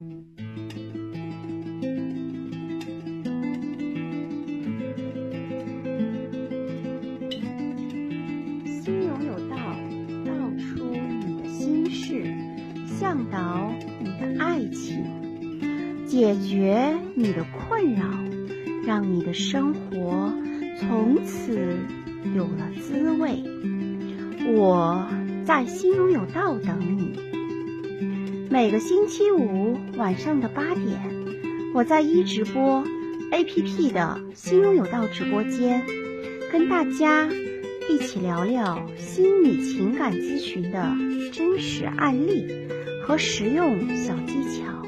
心中有道，道出你的心事，向导你的爱情，解决你的困扰，让你的生活从此有了滋味。我在心中有道等你。每个星期五晚上的八点，我在一直播 APP 的心拥有道直播间，跟大家一起聊聊心理情感咨询的真实案例和实用小技巧。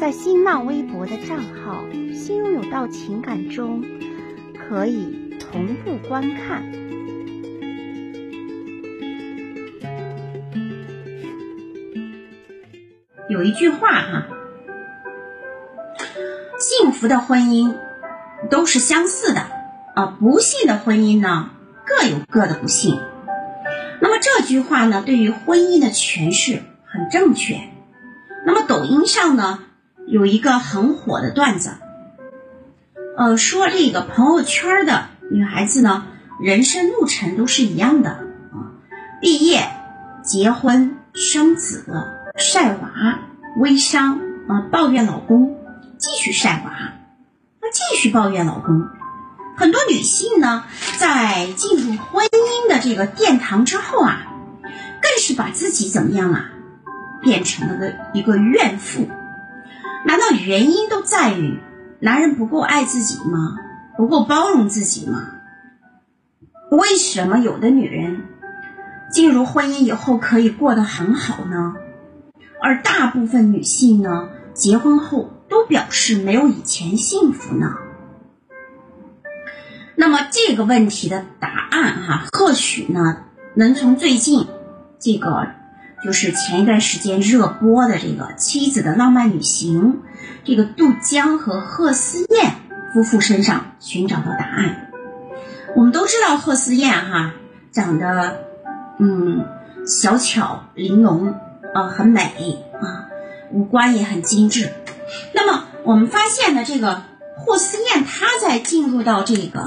在新浪微博的账号“心拥有道情感”中，可以同步观看。有一句话哈，幸福的婚姻都是相似的啊，不幸的婚姻呢各有各的不幸。那么这句话呢，对于婚姻的诠释很正确。那么抖音上呢有一个很火的段子，呃，说这个朋友圈的女孩子呢，人生路程都是一样的啊，毕业、结婚、生子。晒娃、微商啊，抱怨老公，继续晒娃，那继续抱怨老公。很多女性呢，在进入婚姻的这个殿堂之后啊，更是把自己怎么样啊，变成了个一个怨妇。难道原因都在于男人不够爱自己吗？不够包容自己吗？为什么有的女人进入婚姻以后可以过得很好呢？而大部分女性呢，结婚后都表示没有以前幸福呢。那么这个问题的答案哈，或许呢，能从最近这个就是前一段时间热播的这个《妻子的浪漫旅行》这个杜江和贺思燕夫妇身上寻找到答案。我们都知道贺思燕哈，长得嗯小巧玲珑。呃，很美，五官也很精致。那么我们发现呢，这个霍思燕她在进入到这个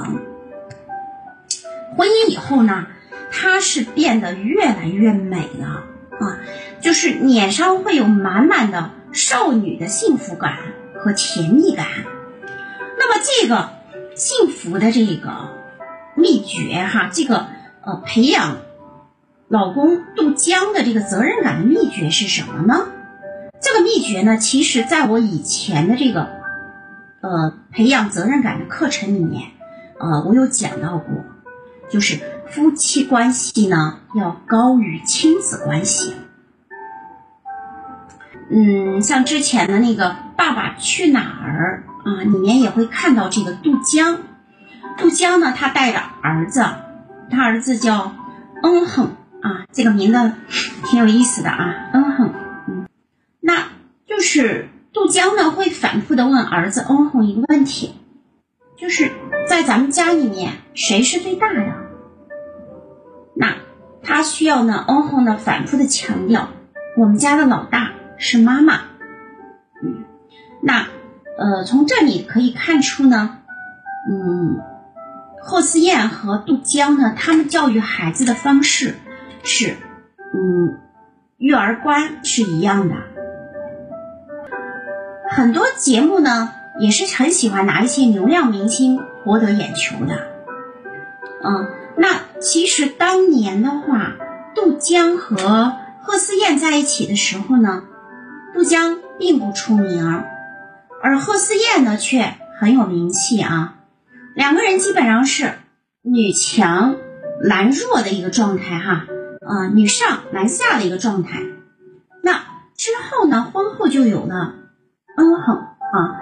婚姻以后呢，她是变得越来越美了啊，就是脸上会有满满的少女的幸福感和甜蜜感。那么这个幸福的这个秘诀哈，这个呃培养。老公杜江的这个责任感的秘诀是什么呢？这个秘诀呢，其实在我以前的这个呃培养责任感的课程里面，呃，我有讲到过，就是夫妻关系呢要高于亲子关系。嗯，像之前的那个《爸爸去哪儿》啊，里面也会看到这个杜江。杜江呢，他带着儿子，他儿子叫恩哼。啊，这个名字挺有意思的啊，是杜江呢会反复的问儿子嗯哼一个问题，就是在咱们家里面谁是最大的？那他需要呢嗯哼呢反复的强调，我们家的老大是妈妈，嗯，那呃从这里可以看出呢，嗯，霍思燕和杜江呢他们教育孩子的方式。是，嗯，育儿观是一样的。很多节目呢也是很喜欢拿一些流量明星博得眼球的。嗯，那其实当年的话，杜江和贺思燕在一起的时候呢，杜江并不出名，而贺思燕呢却很有名气啊。两个人基本上是女强男弱的一个状态哈。啊，女上男下的一个状态。那之后呢，婚后就有了恩恒啊，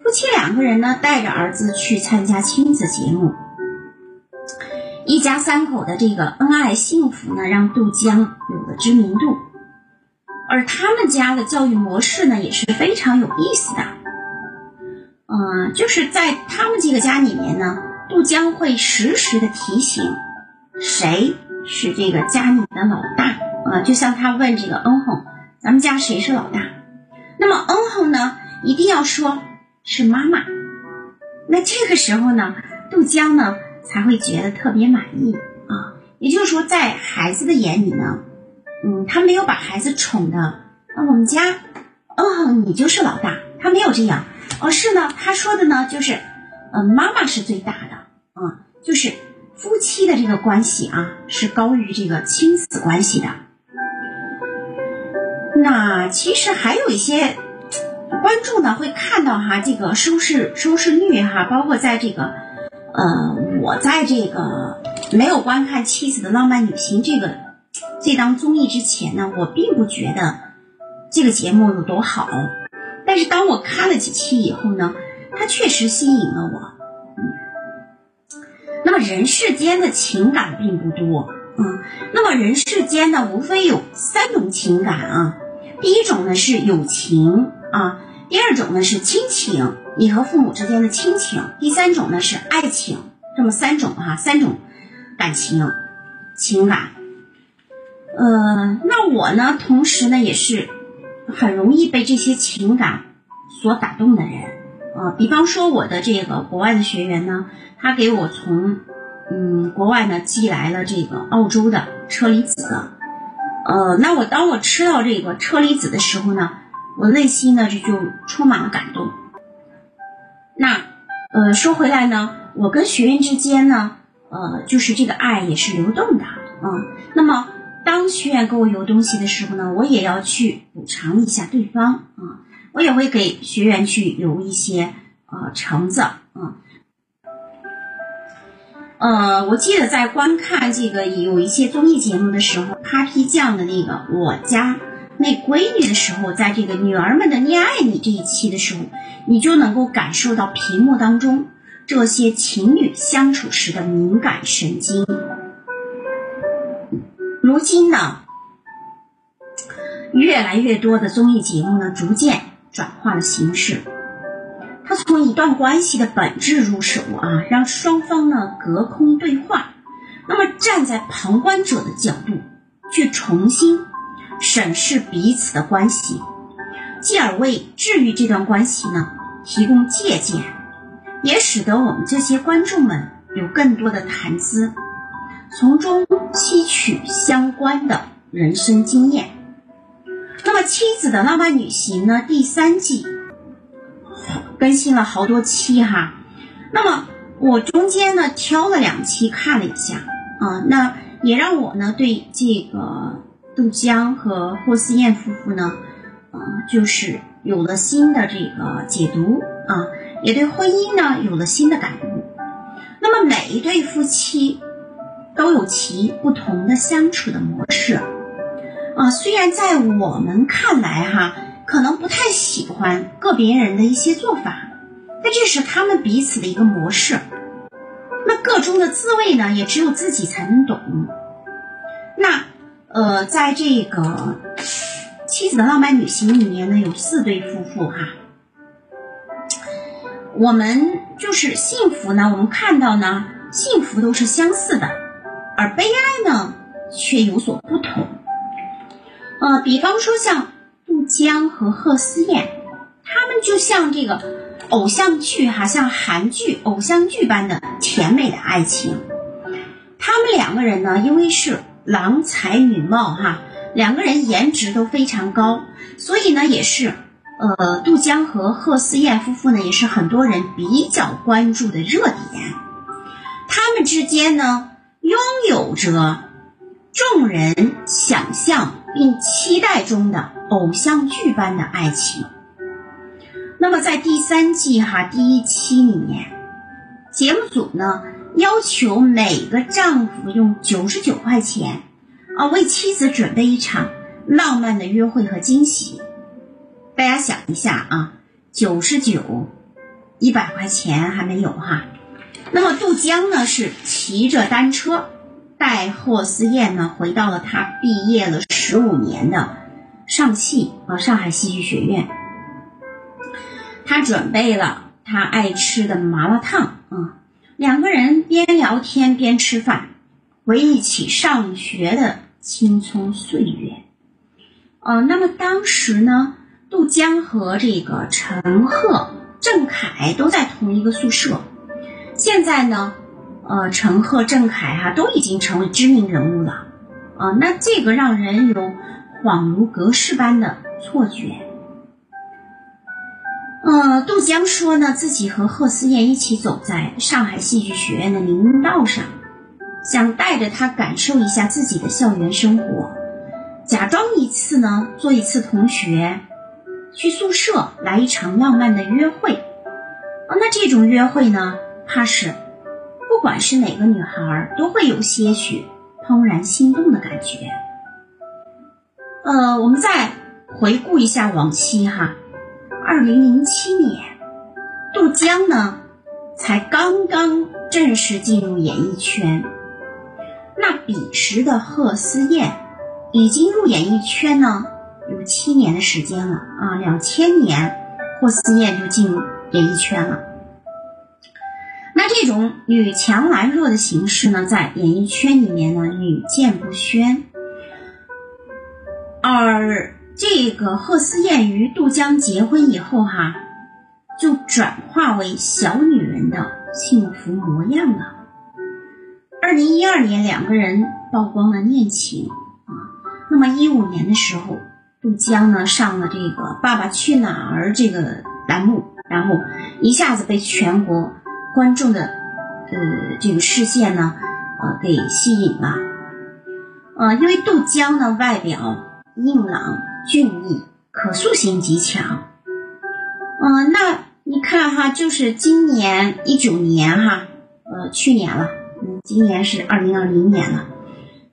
夫妻两个人呢带着儿子去参加亲子节目，一家三口的这个恩爱幸福呢，让杜江有了知名度。而他们家的教育模式呢，也是非常有意思的。嗯，就是在他们这个家里面呢，杜江会时时的提醒谁。是这个家里的老大啊，就像他问这个恩红，咱们家谁是老大？那么嗯哼呢，一定要说是妈妈。那这个时候呢，杜江呢才会觉得特别满意啊。也就是说，在孩子的眼里呢，嗯，他没有把孩子宠的啊，我们家嗯哼你就是老大，他没有这样，而是呢，他说的呢就是，嗯，妈妈是最大的啊，就是夫妻的这个关系啊是高于这个亲子关系的。那其实还有一些。观众呢会看到哈这个收视收视率哈，包括在这个，呃，我在这个没有观看《妻子的浪漫旅行》这个这档综艺之前呢，我并不觉得这个节目有多好。但是当我看了几期以后呢，它确实吸引了我。那么人世间的情感并不多，嗯，那么人世间呢，无非有三种情感啊。第一种呢是友情。啊，第二种呢是亲情，你和父母之间的亲情；第三种呢是爱情，这么三种哈，三种感情情感。呃，那我呢，同时呢也是很容易被这些情感所打动的人啊。比方说我的这个国外的学员呢，他给我从嗯国外呢寄来了这个澳洲的车厘子，呃，那我当我吃到这个车厘子的时候呢。我内心呢，这就充满了感动。那，呃，说回来呢，我跟学员之间呢，呃，就是这个爱也是流动的，嗯。那么，当学员给我邮东西的时候呢，我也要去补偿一下对方，啊，我也会给学员去邮一些，呃，橙子，嗯。呃，我记得在观看这个有一些综艺节目的时候，Papi 酱的那个我家。那闺女的时候，在这个女儿们的恋爱你这一期的时候，你就能够感受到屏幕当中这些情侣相处时的敏感神经。如今呢，越来越多的综艺节目呢，逐渐转化了形式，他从一段关系的本质入手啊，让双方呢隔空对话，那么站在旁观者的角度去重新。审视彼此的关系，继而为治愈这段关系呢提供借鉴，也使得我们这些观众们有更多的谈资，从中吸取相关的人生经验。那么《妻子的浪漫旅行》呢第三季更新了好多期哈，那么我中间呢挑了两期看了一下啊，那也让我呢对这个。杜江和霍思燕夫妇呢，呃，就是有了新的这个解读啊，也对婚姻呢有了新的感悟。那么每一对夫妻都有其不同的相处的模式啊，虽然在我们看来哈，可能不太喜欢个别人的一些做法，但这是他们彼此的一个模式。那个中的滋味呢，也只有自己才能懂。那。呃，在这个《妻子的浪漫旅行》里面呢，有四对夫妇哈。我们就是幸福呢，我们看到呢，幸福都是相似的，而悲哀呢却有所不同。呃，比方说像杜江和贺思燕，他们就像这个偶像剧哈，像韩剧偶像剧般的甜美的爱情。他们两个人呢，因为是。郎才女貌哈，两个人颜值都非常高，所以呢也是，呃，杜江和贺思燕夫妇呢也是很多人比较关注的热点。他们之间呢拥有着众人想象并期待中的偶像剧般的爱情。那么在第三季哈第一期里面，节目组呢。要求每个丈夫用九十九块钱啊，为妻子准备一场浪漫的约会和惊喜。大家想一下啊，九十九，一百块钱还没有哈。那么杜江呢是骑着单车带霍思燕呢回到了他毕业了十五年的上戏啊上海戏剧学院，他准备了他爱吃的麻辣烫啊。两个人边聊天边吃饭，回忆起上学的青葱岁月。呃，那么当时呢，杜江和这个陈赫、郑恺都在同一个宿舍。现在呢，呃，陈赫、郑恺哈都已经成为知名人物了，啊，那这个让人有恍如隔世般的错觉。呃，杜江说呢，自己和贺思燕一起走在上海戏剧学院的林荫道上，想带着她感受一下自己的校园生活，假装一次呢做一次同学，去宿舍来一场浪漫的约会。那这种约会呢，怕是不管是哪个女孩都会有些许怦然心动的感觉。呃，我们再回顾一下往期哈。二零零七年，杜江呢才刚刚正式进入演艺圈。那彼时的贺思燕已经入演艺圈呢有七年的时间了啊，两千年贺思燕就进入演艺圈了。那这种女强男弱的形式呢，在演艺圈里面呢屡见不鲜，而。这个贺思燕与杜江结婚以后，哈，就转化为小女人的幸福模样了。二零一二年，两个人曝光了恋情啊。那么一五年的时候，杜江呢上了这个《爸爸去哪儿》这个栏目，然后一下子被全国观众的呃这个视线呢呃给吸引了。呃，因为杜江呢外表硬朗。俊逸，可塑性极强。嗯，那你看哈，就是今年一九年哈，呃，去年了，嗯，今年是二零二零年了，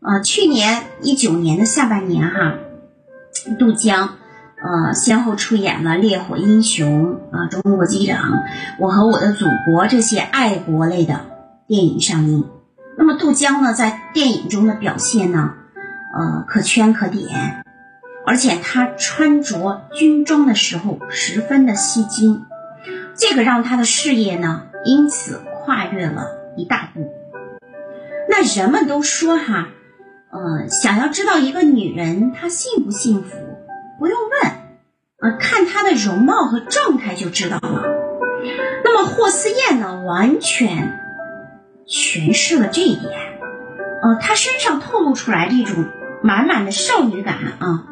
呃，去年一九年的下半年哈，杜江，呃，先后出演了《烈火英雄》啊，《中国机长》，《我和我的祖国》这些爱国类的电影上映。那么杜江呢，在电影中的表现呢，呃，可圈可点。而且他穿着军装的时候十分的吸睛，这个让他的事业呢因此跨越了一大步。那人们都说哈，呃，想要知道一个女人她幸不幸福，不用问，呃，看她的容貌和状态就知道了。那么霍思燕呢，完全诠释了这一点，呃，她身上透露出来这种满满的少女感啊。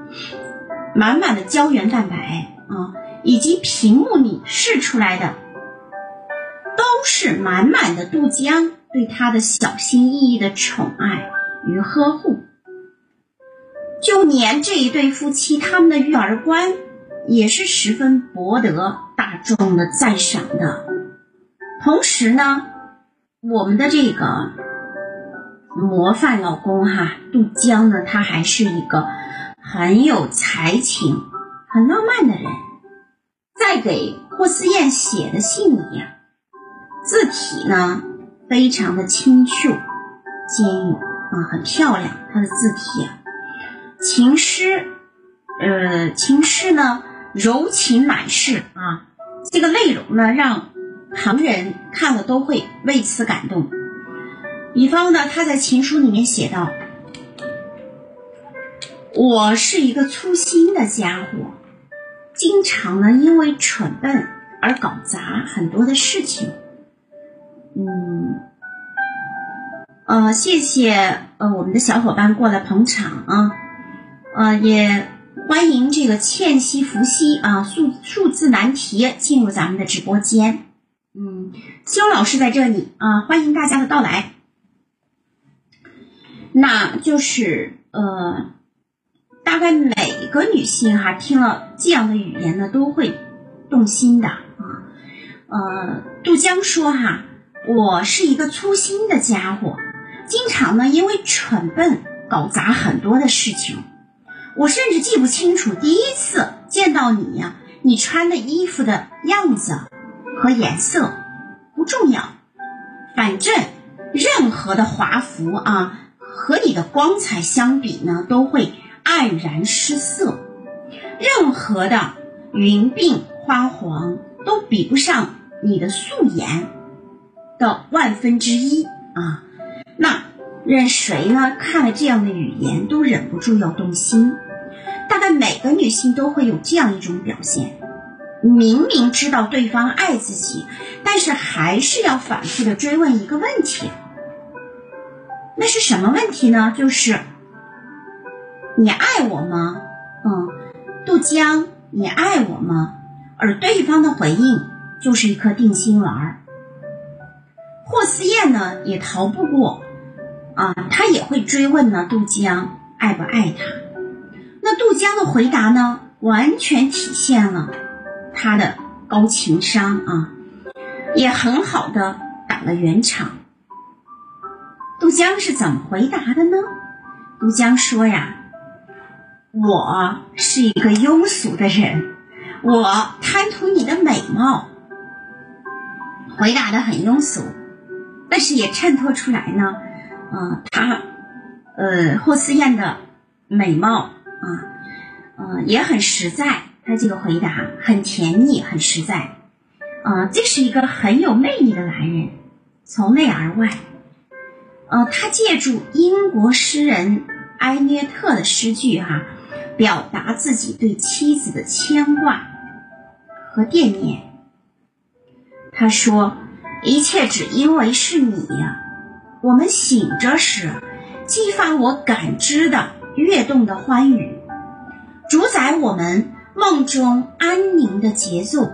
满满的胶原蛋白啊，以及屏幕里试出来的，都是满满的杜江对她的小心翼翼的宠爱与呵护。就连这一对夫妻，他们的育儿观也是十分博得大众的赞赏的。同时呢，我们的这个模范老公哈，杜江呢，他还是一个。很有才情、很浪漫的人，在给霍思燕写的信里呀，字体呢非常的清秀、坚硬啊，很漂亮。他的字体啊，情诗，呃，情诗呢柔情满室啊，这个内容呢让旁人看了都会为此感动。比方呢，他在情书里面写道。我是一个粗心的家伙，经常呢因为蠢笨而搞砸很多的事情。嗯，呃，谢谢呃我们的小伙伴过来捧场啊，呃，也欢迎这个倩兮伏羲啊数数字难题进入咱们的直播间。嗯，肖老师在这里啊，欢迎大家的到来。那就是呃。大概每个女性哈听了这样的语言呢，都会动心的啊。呃，杜江说哈，我是一个粗心的家伙，经常呢因为蠢笨搞砸很多的事情。我甚至记不清楚第一次见到你呀，你穿的衣服的样子和颜色不重要，反正任何的华服啊和你的光彩相比呢，都会。黯然失色，任何的云鬓花黄都比不上你的素颜的万分之一啊！那任谁呢看了这样的语言都忍不住要动心。大概每个女性都会有这样一种表现：明明知道对方爱自己，但是还是要反复的追问一个问题。那是什么问题呢？就是你爱我吗？嗯，杜江，你爱我吗？而对方的回应就是一颗定心丸。霍思燕呢，也逃不过啊，他也会追问呢，杜江爱不爱她？那杜江的回答呢，完全体现了他的高情商啊，也很好的打了圆场。杜江是怎么回答的呢？杜江说呀：“我是一个庸俗的人，我贪图你的美貌。”回答的很庸俗，但是也衬托出来呢，啊，他，呃，霍思燕的美貌啊，呃，也很实在。他这个回答很甜蜜，很实在，啊，这是一个很有魅力的男人，从内而外。呃，他借助英国诗人埃略特的诗句哈，表达自己对妻子的牵挂和惦念。他说：“一切只因为是你呀，我们醒着时，激发我感知的跃动的欢愉，主宰我们梦中安宁的节奏，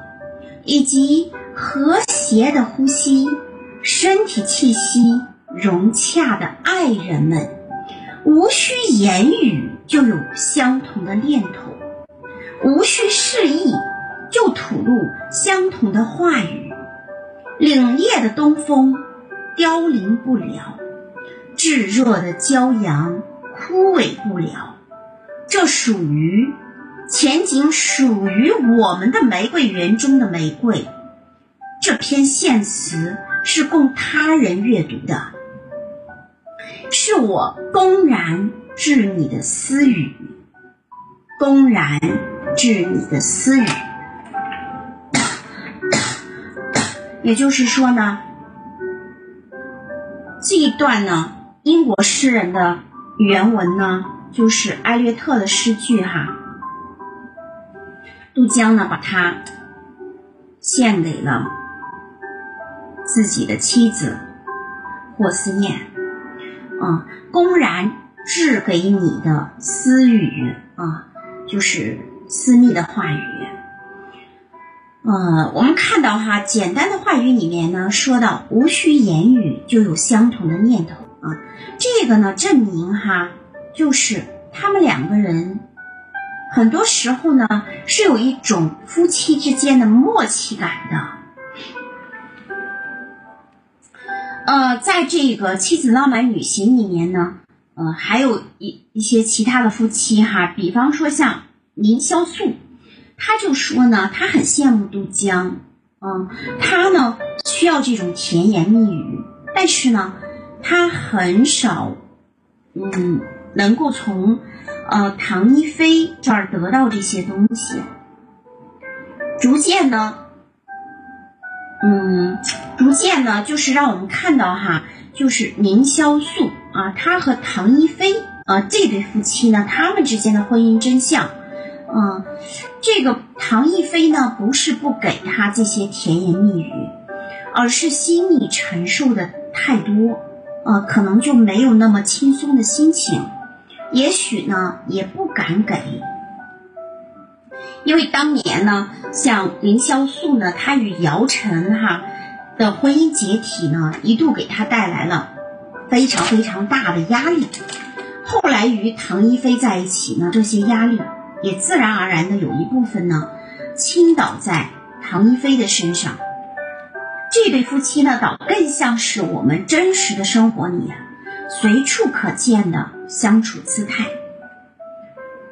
以及和谐的呼吸，身体气息。”融洽的爱人们，无需言语就有相同的念头，无需示意就吐露相同的话语。凛冽的东风凋零不了，炙热的骄阳枯萎不了。这属于，前景属于我们的玫瑰园中的玫瑰。这篇献词是供他人阅读的。是我公然致你的私语，公然致你的私语。也就是说呢，这一段呢，英国诗人的原文呢，就是艾略特的诗句哈。杜江呢，把它献给了自己的妻子霍思燕。啊，公然致给你的私语啊，就是私密的话语。呃，我们看到哈，简单的话语里面呢，说到无需言语就有相同的念头啊，这个呢证明哈，就是他们两个人很多时候呢是有一种夫妻之间的默契感的。呃，在这个《妻子浪漫旅行》里面呢，呃，还有一一些其他的夫妻哈，比方说像林潇肃，他就说呢，他很羡慕杜江，嗯，他呢需要这种甜言蜜语，但是呢，他很少，嗯，能够从呃唐一菲这儿得到这些东西，逐渐呢。嗯，逐渐呢，就是让我们看到哈，就是凌潇肃啊，他和唐一菲啊这对夫妻呢，他们之间的婚姻真相，啊，这个唐一菲呢，不是不给他这些甜言蜜语，而是心里承受的太多，啊，可能就没有那么轻松的心情，也许呢，也不敢给。因为当年呢，像凌潇肃呢，他与姚晨哈的婚姻解体呢，一度给他带来了非常非常大的压力。后来与唐一菲在一起呢，这些压力也自然而然的有一部分呢倾倒在唐一菲的身上。这对夫妻呢，倒更像是我们真实的生活里随处可见的相处姿态。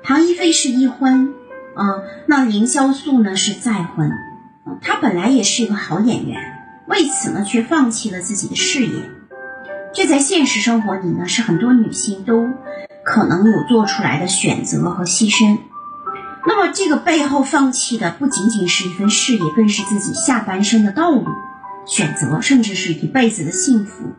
唐一菲是一婚。啊，那凌潇肃呢是再婚，啊，他本来也是一个好演员，为此呢却放弃了自己的事业，这在现实生活里呢是很多女性都可能有做出来的选择和牺牲。那么这个背后放弃的不仅仅是一份事业，更是自己下半生的道路选择，甚至是一辈子的幸福。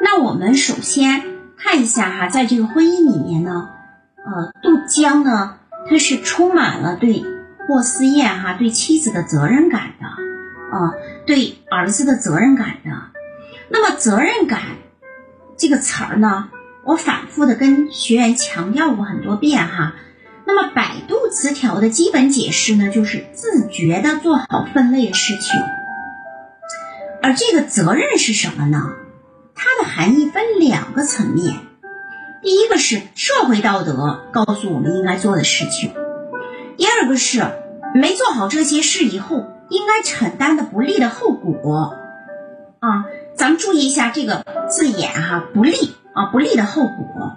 那我们首先。看一下哈，在这个婚姻里面呢，呃，杜江呢，他是充满了对霍思燕哈对妻子的责任感的，啊，对儿子的责任感的。那么责任感这个词儿呢，我反复的跟学员强调过很多遍哈。那么百度词条的基本解释呢，就是自觉的做好分类的事情。而这个责任是什么呢？它的含义分两个层面。第一个是社会道德告诉我们应该做的事情，第二个是没做好这些事以后应该承担的不利的后果。啊，咱们注意一下这个字眼哈，不利啊，不利的后果。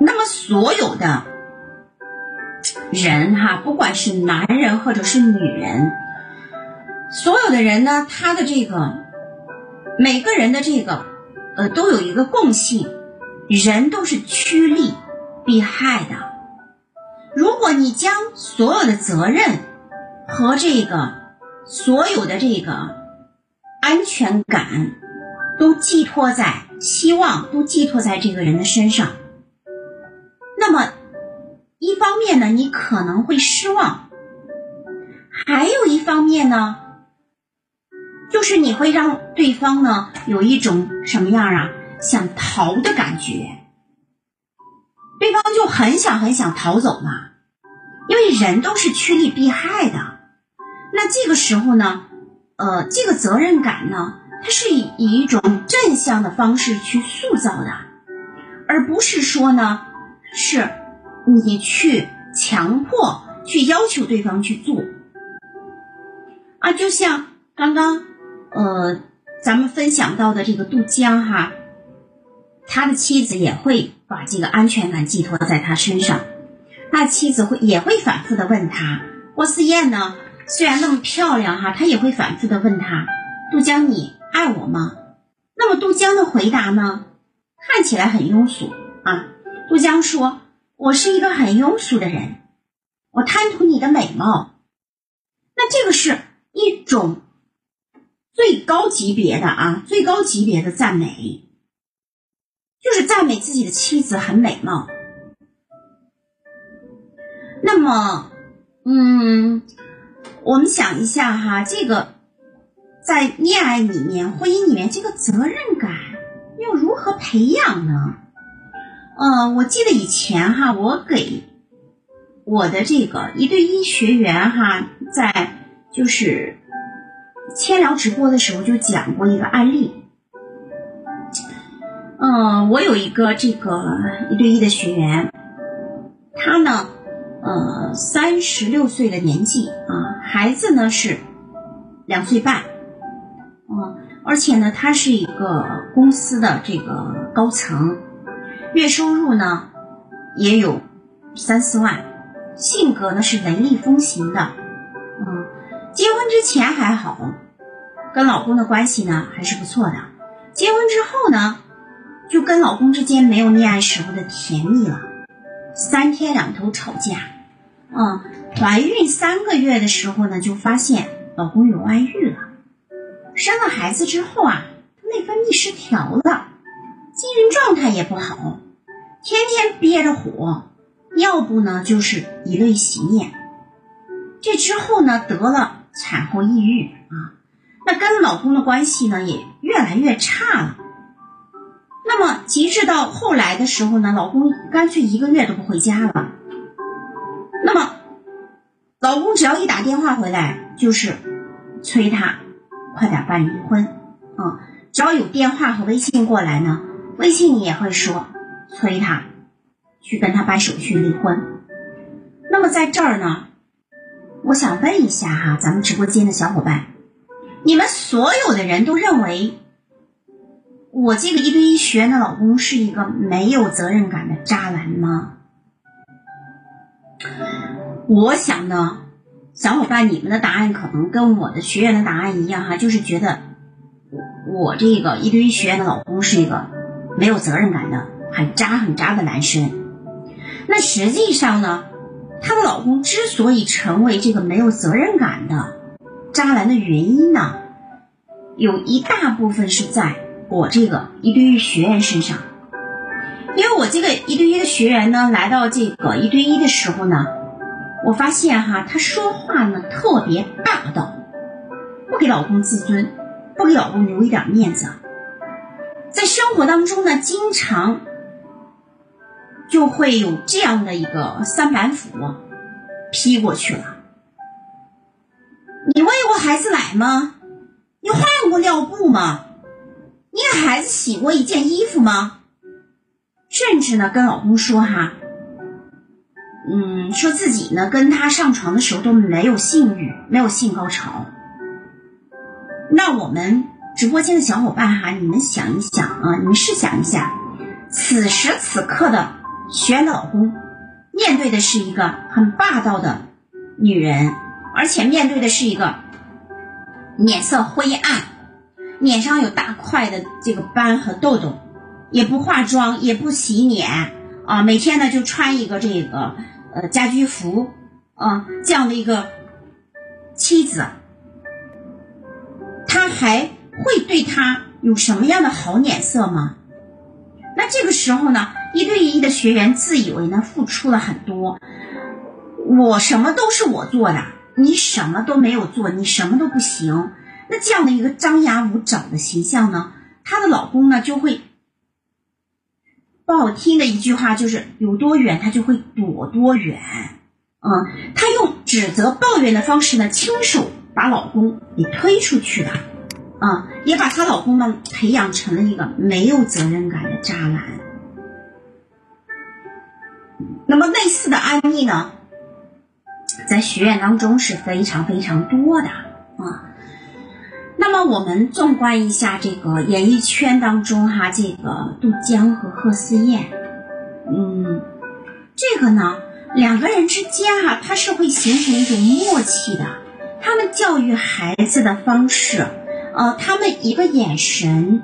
那么所有的人哈，不管是男人或者是女人，所有的人呢，他的这个每个人的这个呃，都有一个共性，人都是趋利避害的。如果你将所有的责任和这个所有的这个安全感都寄托在希望，都寄托在这个人的身上。那么，一方面呢，你可能会失望；还有一方面呢，就是你会让对方呢有一种什么样啊，想逃的感觉。对方就很想很想逃走嘛，因为人都是趋利避害的。那这个时候呢，呃，这个责任感呢，它是以以一种正向的方式去塑造的，而不是说呢。是，你去强迫、去要求对方去做啊，就像刚刚呃咱们分享到的这个杜江哈，他的妻子也会把这个安全感寄托在他身上，那妻子会也会反复的问他，郭思燕呢虽然那么漂亮哈，他也会反复的问他，杜江你爱我吗？那么杜江的回答呢，看起来很庸俗啊。杜江说：“我是一个很庸俗的人，我贪图你的美貌。那这个是一种最高级别的啊，最高级别的赞美，就是赞美自己的妻子很美貌。那么，嗯，我们想一下哈，这个在恋爱里面、婚姻里面，这个责任感又如何培养呢？”嗯，我记得以前哈，我给我的这个一对一学员哈，在就是千聊直播的时候就讲过一个案例。嗯，我有一个这个一对一的学员，他呢，呃，三十六岁的年纪啊，孩子呢是两岁半，嗯，而且呢，他是一个公司的这个高层。月收入呢也有三四万，性格呢是雷厉风行的，嗯，结婚之前还好，跟老公的关系呢还是不错的。结婚之后呢，就跟老公之间没有恋爱时候的甜蜜了，三天两头吵架，嗯，怀孕三个月的时候呢，就发现老公有外遇了，生了孩子之后啊，内分泌失调了。精神状态也不好，天天憋着火，要不呢就是以泪洗面。这之后呢得了产后抑郁啊，那跟老公的关系呢也越来越差了。那么极致到后来的时候呢，老公干脆一个月都不回家了。那么老公只要一打电话回来，就是催他快点办离婚啊。只要有电话和微信过来呢。微信你也会说催他去跟他办手续离婚。那么在这儿呢，我想问一下哈，咱们直播间的小伙伴，你们所有的人都认为我这个一对一学员的老公是一个没有责任感的渣男吗？我想呢，小伙伴，你们的答案可能跟我的学员的答案一样哈，就是觉得我我这个一对一学员的老公是一个。没有责任感的很渣很渣的男生，那实际上呢，她的老公之所以成为这个没有责任感的渣男的原因呢，有一大部分是在我这个一对一学员身上，因为我这个一对一的学员呢，来到这个一对一的时候呢，我发现哈，他说话呢特别霸道，不给老公自尊，不给老公留一点面子，在生活当中呢，经常就会有这样的一个三板斧劈过去了。你喂过孩子奶吗？你换过尿布吗？你给孩子洗过一件衣服吗？甚至呢，跟老公说哈，嗯，说自己呢跟他上床的时候都没有性欲，没有性高潮。那我们直播间的小伙伴哈，你们想一想啊，你们试想一下，此时此刻的学老公，面对的是一个很霸道的女人，而且面对的是一个脸色灰暗。脸上有大块的这个斑和痘痘，也不化妆，也不洗脸啊，每天呢就穿一个这个呃家居服啊，这样的一个妻子，他还会对他有什么样的好脸色吗？那这个时候呢，一对一的学员自以为呢付出了很多，我什么都是我做的，你什么都没有做，你什么都不行。那这样的一个张牙舞爪的形象呢，她的老公呢就会不好听的一句话就是有多远他就会躲多远，嗯，他用指责抱怨的方式呢，亲手把老公给推出去了，啊，也把她老公呢培养成了一个没有责任感的渣男。那么类似的案例呢，在学院当中是非常非常多的。那么我们纵观一下这个演艺圈当中哈，这个杜江和贺思燕，嗯，这个呢两个人之间哈，他是会形成一种默契的。他们教育孩子的方式，呃，他们一个眼神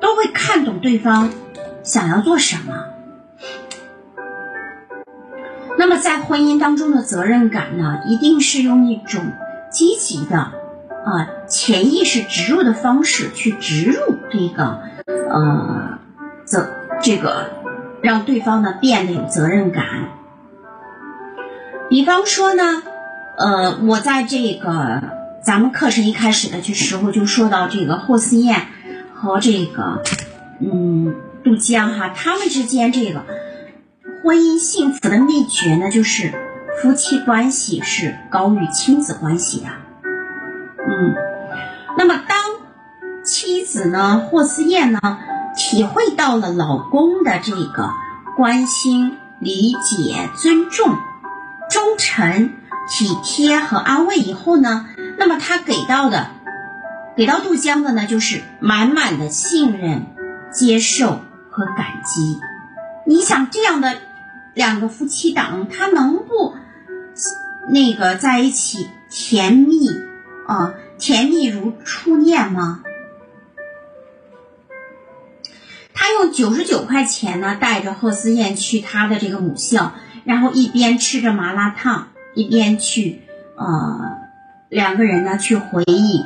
都会看懂对方想要做什么。那么在婚姻当中的责任感呢，一定是用一种积极的。啊，潜意识植入的方式去植入这个，呃，责这个让对方呢变得有责任感。比方说呢，呃，我在这个咱们课程一开始的去时候就说到这个霍思燕和这个嗯杜江哈，他们之间这个婚姻幸福的秘诀呢，就是夫妻关系是高于亲子关系的。嗯，那么当妻子呢，霍思燕呢，体会到了老公的这个关心、理解、尊重、忠诚、体贴和安慰以后呢，那么她给到的，给到杜江的呢，就是满满的信任、接受和感激。你想这样的两个夫妻档，他能不那个在一起甜蜜啊？甜蜜如初恋吗？他用九十九块钱呢，带着贺思燕去他的这个母校，然后一边吃着麻辣烫，一边去呃，两个人呢去回忆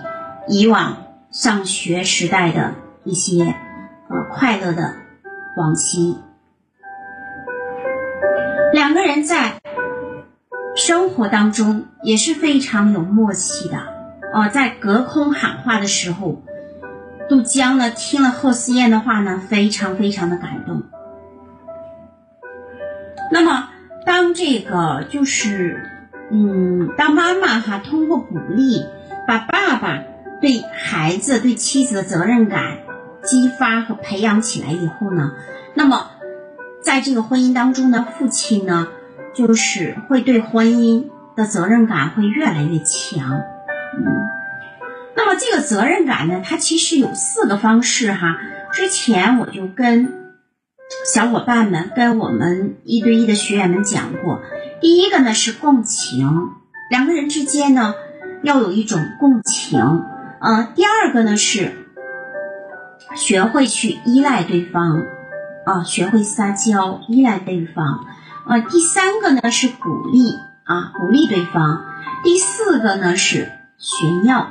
以往上学时代的一些呃快乐的往昔。两个人在生活当中也是非常有默契的。哦，在隔空喊话的时候，杜江呢听了贺思燕的话呢，非常非常的感动。那么，当这个就是，嗯，当妈妈哈通过鼓励，把爸爸对孩子、对妻子的责任感激发和培养起来以后呢，那么，在这个婚姻当中呢，父亲呢，就是会对婚姻的责任感会越来越强。嗯，那么这个责任感呢，它其实有四个方式哈。之前我就跟小伙伴们、跟我们一对一的学员们讲过，第一个呢是共情，两个人之间呢要有一种共情。呃，第二个呢是学会去依赖对方，啊，学会撒娇依赖对方。呃，第三个呢是鼓励，啊，鼓励对方。第四个呢是。炫耀，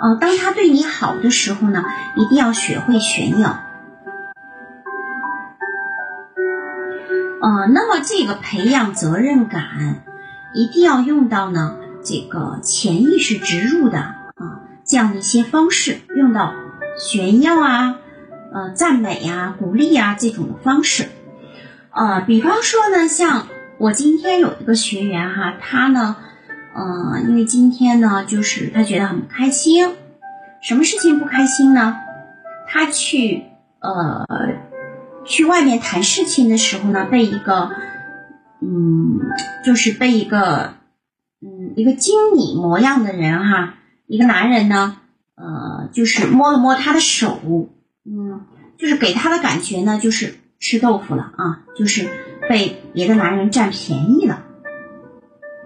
呃，当他对你好的时候呢，一定要学会炫耀。呃，那么这个培养责任感，一定要用到呢这个潜意识植入的啊这样的一些方式，用到炫耀啊、呃赞美啊、鼓励啊这种的方式。呃，比方说呢，像我今天有一个学员哈，他呢，呃，因为今天呢，就是他觉得很开心，什么事情不开心呢？他去呃。去外面谈事情的时候呢，被一个，嗯，就是被一个，嗯，一个经理模样的人哈，一个男人呢，呃，就是摸了摸他的手，嗯，就是给他的感觉呢，就是吃豆腐了啊，就是被别的男人占便宜了。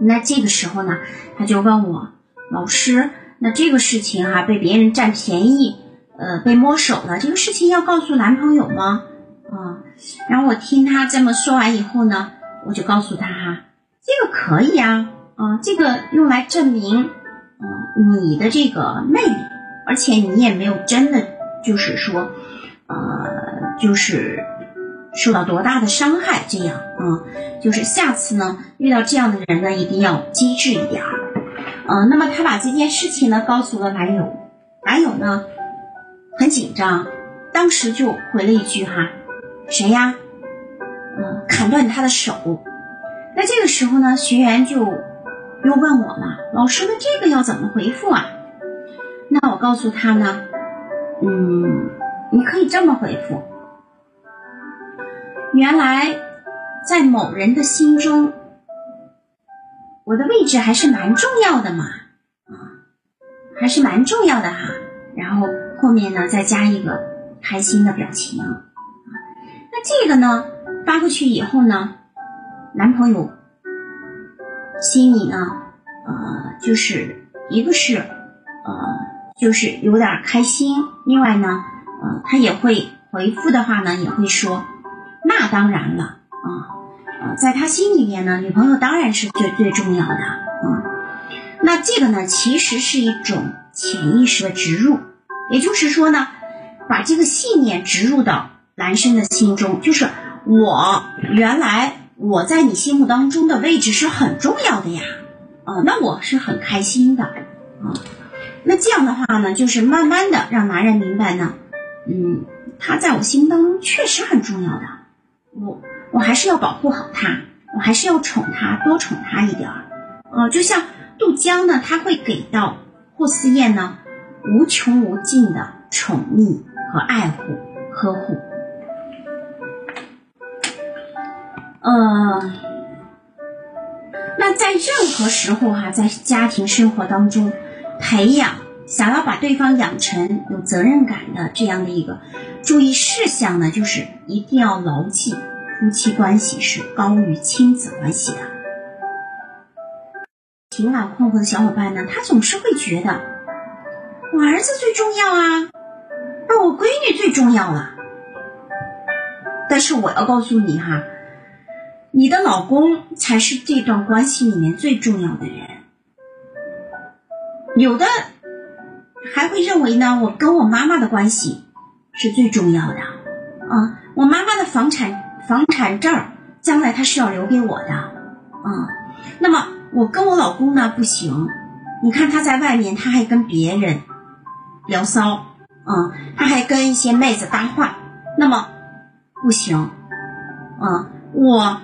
那这个时候呢，他就问我老师，那这个事情哈，被别人占便宜，呃，被摸手了，这个事情要告诉男朋友吗？啊，然后我听他这么说完以后呢，我就告诉他哈，这个可以啊，啊，这个用来证明，嗯，你的这个魅力，而且你也没有真的就是说，呃，就是受到多大的伤害，这样啊，就是下次呢遇到这样的人呢，一定要机智一点儿，嗯，那么他把这件事情呢告诉了男友，男友呢很紧张，当时就回了一句哈。谁呀？嗯，砍断他的手。那这个时候呢，学员就又问我了：“老师，那这个要怎么回复啊？”那我告诉他呢，嗯，你可以这么回复：原来在某人的心中，我的位置还是蛮重要的嘛，啊，还是蛮重要的哈。然后后面呢，再加一个开心的表情。那这个呢发过去以后呢，男朋友心里呢，呃，就是一个是呃，就是有点开心，另外呢，呃，他也会回复的话呢，也会说，那当然了啊，啊，在他心里面呢，女朋友当然是最最重要的啊。那这个呢，其实是一种潜意识的植入，也就是说呢，把这个信念植入到。男生的心中就是我原来我在你心目当中的位置是很重要的呀，啊，那我是很开心的啊。那这样的话呢，就是慢慢的让男人明白呢，嗯，他在我心目当中确实很重要的，我我还是要保护好他，我还是要宠他，多宠他一点儿，啊，就像杜江呢，他会给到霍思燕呢无穷无尽的宠溺和爱护呵护。呃，那在任何时候哈，在家庭生活当中培养，想要把对方养成有责任感的这样的一个注意事项呢，就是一定要牢记，夫妻关系是高于亲子关系的。情感困惑的小伙伴呢，他总是会觉得我儿子最重要啊，那我闺女最重要了。但是我要告诉你哈。你的老公才是这段关系里面最重要的人。有的会认为呢，我跟我妈妈的关系是最重要的啊，我妈妈的房产房产证将来她是要留给我的啊。那么我跟我老公呢不行，你看他在外面他还跟别人聊骚啊，他还跟一些妹子搭话，那么不行啊，我。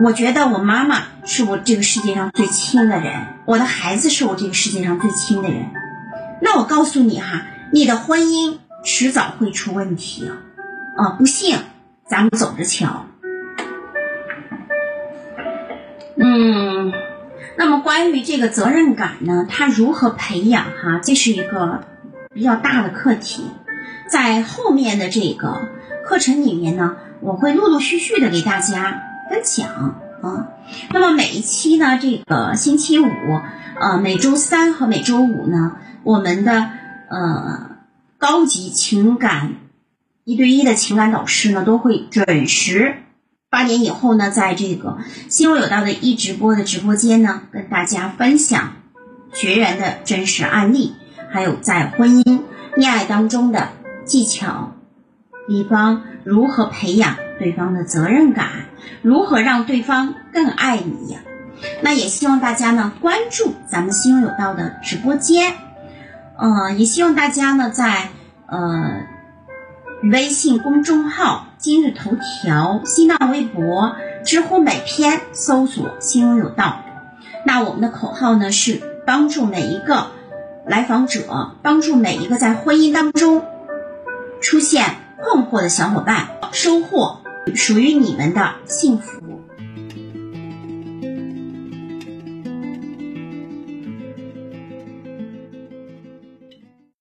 我觉得我妈妈是我这个世界上最亲的人，我的孩子是我这个世界上最亲的人。那我告诉你哈，你的婚姻迟早会出问题啊！啊，不信，咱们走着瞧。嗯，那么关于这个责任感呢，它如何培养哈？这是一个比较大的课题，在后面的这个课程里面呢，我会陆陆续续的给大家。分享啊，那么每一期呢，这个星期五，呃，每周三和每周五呢，我们的呃高级情感一对一的情感导师呢，都会准时八点以后呢，在这个心若有道的一直播的直播间呢，跟大家分享学员的真实案例，还有在婚姻恋爱当中的技巧，比方如何培养对方的责任感，如何让对方更爱你呀。那也希望大家呢关注咱们心有道的直播间，嗯，也希望大家呢在呃微信公众号、今日头条、新浪微博、知乎每篇搜索“心有道”。那我们的口号呢是帮助每一个来访者，帮助每一个在婚姻当中出现困惑的小伙伴，收获属于你们的幸福。